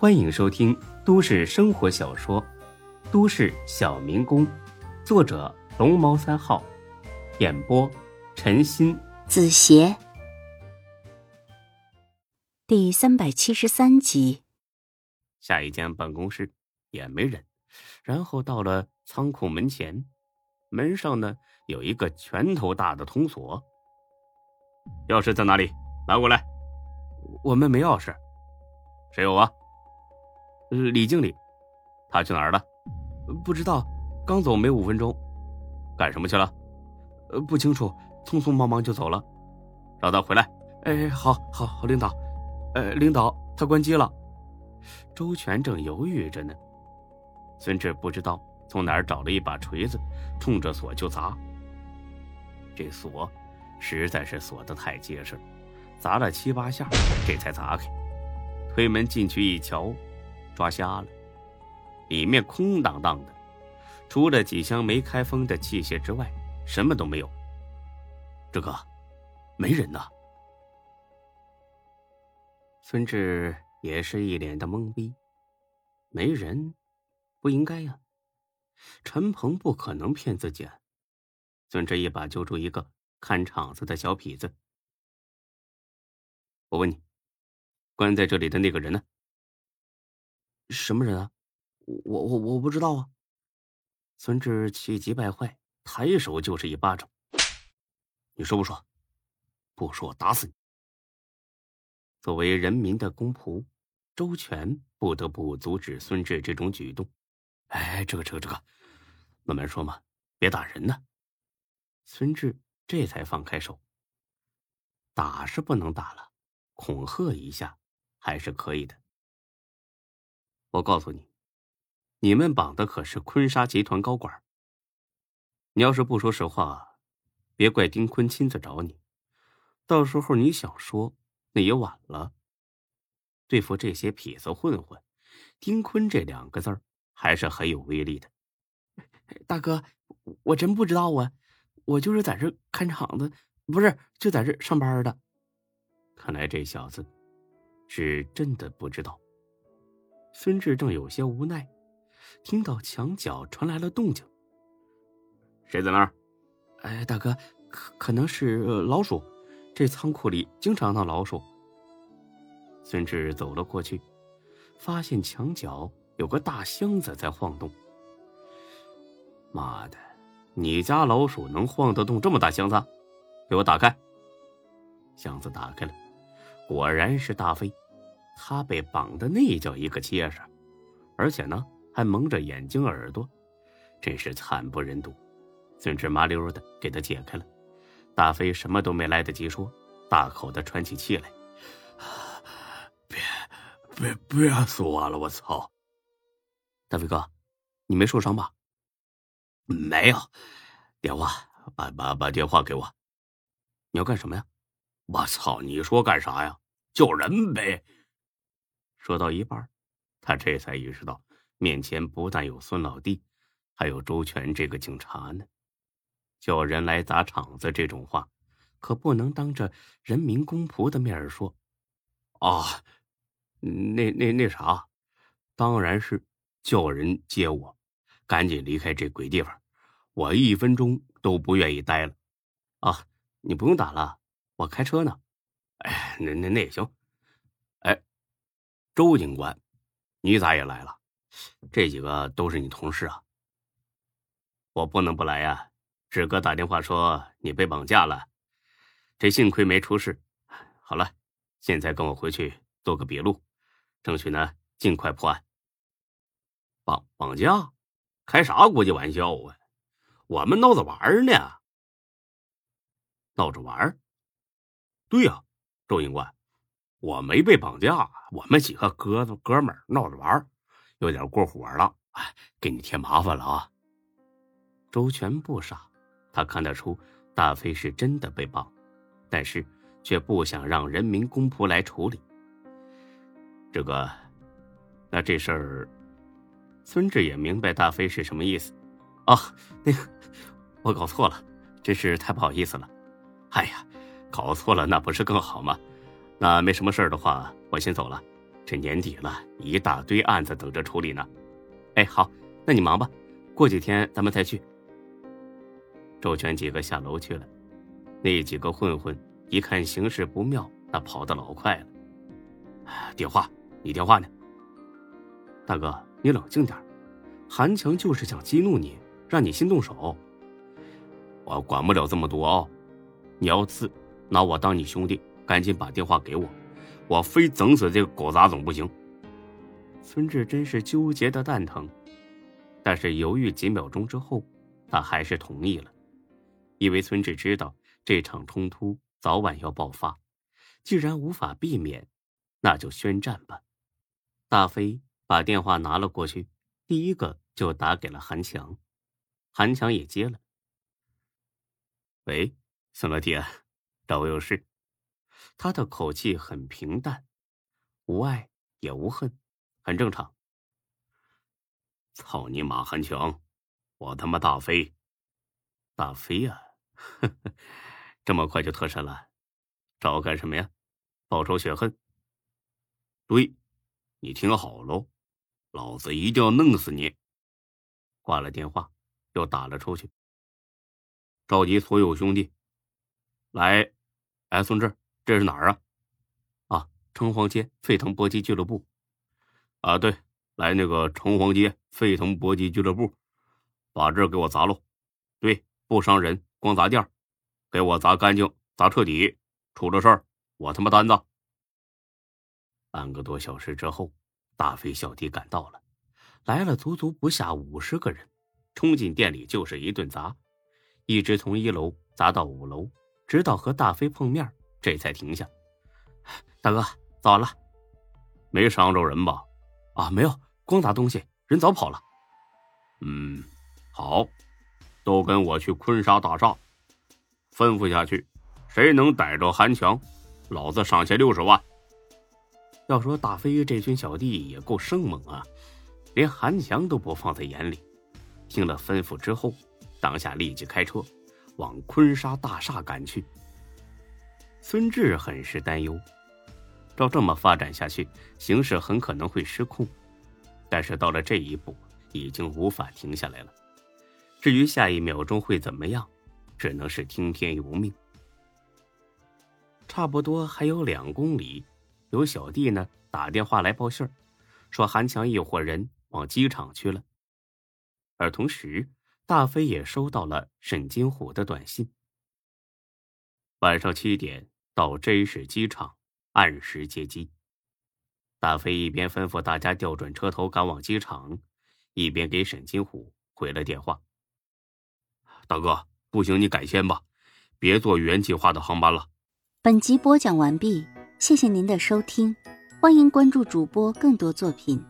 欢迎收听都市生活小说《都市小民工》，作者龙猫三号，演播陈鑫、子邪，第三百七十三集。下一间办公室也没人，然后到了仓库门前，门上呢有一个拳头大的铜锁。钥匙在哪里？拿过来。我们没钥匙。谁有啊？李经理，他去哪儿了？不知道，刚走没五分钟。干什么去了？呃，不清楚，匆匆忙忙就走了。让他回来。哎，好，好，好，领导。呃，领导，他关机了。周全正犹豫着呢。孙志不知道从哪儿找了一把锤子，冲着锁就砸。这锁实在是锁的太结实。砸了七八下，这才砸开。推门进去一瞧，抓瞎了，里面空荡荡的，除了几箱没开封的器械之外，什么都没有。这个，没人呐。孙志也是一脸的懵逼，没人，不应该呀。陈鹏不可能骗自己啊。孙志一把揪住一个看场子的小痞子。我问你，关在这里的那个人呢？什么人啊？我我我不知道啊！孙志气急败坏，抬手就是一巴掌。你说不说？不说，我打死你！作为人民的公仆，周全不得不阻止孙志这种举动。哎，这个这个这个，慢慢说嘛，别打人呢。孙志这才放开手。打是不能打了。恐吓一下，还是可以的。我告诉你，你们绑的可是坤沙集团高管。你要是不说实话，别怪丁坤亲自找你，到时候你想说，那也晚了。对付这些痞子混混，丁坤这两个字儿还是很有威力的。大哥，我真不知道啊，我就是在这看场子，不是就在这上班的。看来这小子是真的不知道。孙志正有些无奈，听到墙角传来了动静。谁在那儿？哎，大哥，可可能是老鼠。这仓库里经常闹老鼠。孙志走了过去，发现墙角有个大箱子在晃动。妈的，你家老鼠能晃得动这么大箱子？给我打开！箱子打开了。果然是大飞，他被绑的那叫一个结实，而且呢还蒙着眼睛耳朵，真是惨不忍睹。孙志麻溜的给他解开了，大飞什么都没来得及说，大口的喘起气来：“别别别死我了！我操！大飞哥，你没受伤吧？没有。电话，把把把电话给我。你要干什么呀？我操！你说干啥呀？救人呗！说到一半，他这才意识到面前不但有孙老弟，还有周全这个警察呢。叫人来砸场子这种话，可不能当着人民公仆的面说。啊，那那那啥，当然是叫人接我，赶紧离开这鬼地方，我一分钟都不愿意待了。啊，你不用打了，我开车呢。哎，那那那也行。哎，周警官，你咋也来了？这几个都是你同事啊。我不能不来呀。志哥打电话说你被绑架了，这幸亏没出事。好了，现在跟我回去做个笔录，争取呢尽快破案。绑绑架？开啥国际玩笑啊？我们闹着玩呢。闹着玩？对呀。周警官，我没被绑架，我们几个哥子哥们闹着玩，有点过火了，哎，给你添麻烦了啊。周全不傻，他看得出大飞是真的被绑，但是却不想让人民公仆来处理。这个，那这事儿，孙志也明白大飞是什么意思。啊，那个，我搞错了，真是太不好意思了。哎呀。搞错了，那不是更好吗？那没什么事的话，我先走了。这年底了，一大堆案子等着处理呢。哎，好，那你忙吧，过几天咱们再去。周全几个下楼去了，那几个混混一看形势不妙，那跑得老快了。电话，你电话呢？大哥，你冷静点韩强就是想激怒你，让你先动手。我管不了这么多哦，你要自拿我当你兄弟，赶紧把电话给我，我非整死这个狗杂种不行。孙志真是纠结的蛋疼，但是犹豫几秒钟之后，他还是同意了，因为孙志知道这场冲突早晚要爆发，既然无法避免，那就宣战吧。大飞把电话拿了过去，第一个就打给了韩强，韩强也接了。喂，孙老弟啊，找我有事。他的口气很平淡，无爱也无恨。很正常。操你妈，韩强！我他妈大飞，大飞呀！这么快就脱身了，找我干什么呀？报仇雪恨？对，你听好喽，老子一定要弄死你！挂了电话，又打了出去，召集所有兄弟来。哎，孙志，这是哪儿啊？啊，城隍街沸腾搏击俱乐部。啊，对，来那个城隍街沸腾搏击俱乐部，把这给我砸喽！对，不伤人，光砸店给我砸干净，砸彻底。出了事儿，我他妈担着。半个多小时之后，大飞小弟赶到了，来了足足不下五十个人，冲进店里就是一顿砸，一直从一楼砸到五楼，直到和大飞碰面，这才停下。大哥，早了，没伤着人吧？啊，没有，光砸东西，人早跑了。嗯，好，都跟我去坤沙大厦，吩咐下去，谁能逮着韩强，老子赏钱六十万。要说大飞这群小弟也够生猛啊，连韩强都不放在眼里。听了吩咐之后，当下立即开车往坤沙大厦赶去。孙志很是担忧。照这么发展下去，形势很可能会失控。但是到了这一步，已经无法停下来了。至于下一秒钟会怎么样，只能是听天由命。差不多还有两公里，有小弟呢打电话来报信儿，说韩强一伙人往机场去了。而同时，大飞也收到了沈金虎的短信：晚上七点到真市机场。按时接机。大飞一边吩咐大家调转车头赶往机场，一边给沈金虎回了电话：“大哥，不行，你改签吧，别坐原计划的航班了。”本集播讲完毕，谢谢您的收听，欢迎关注主播更多作品。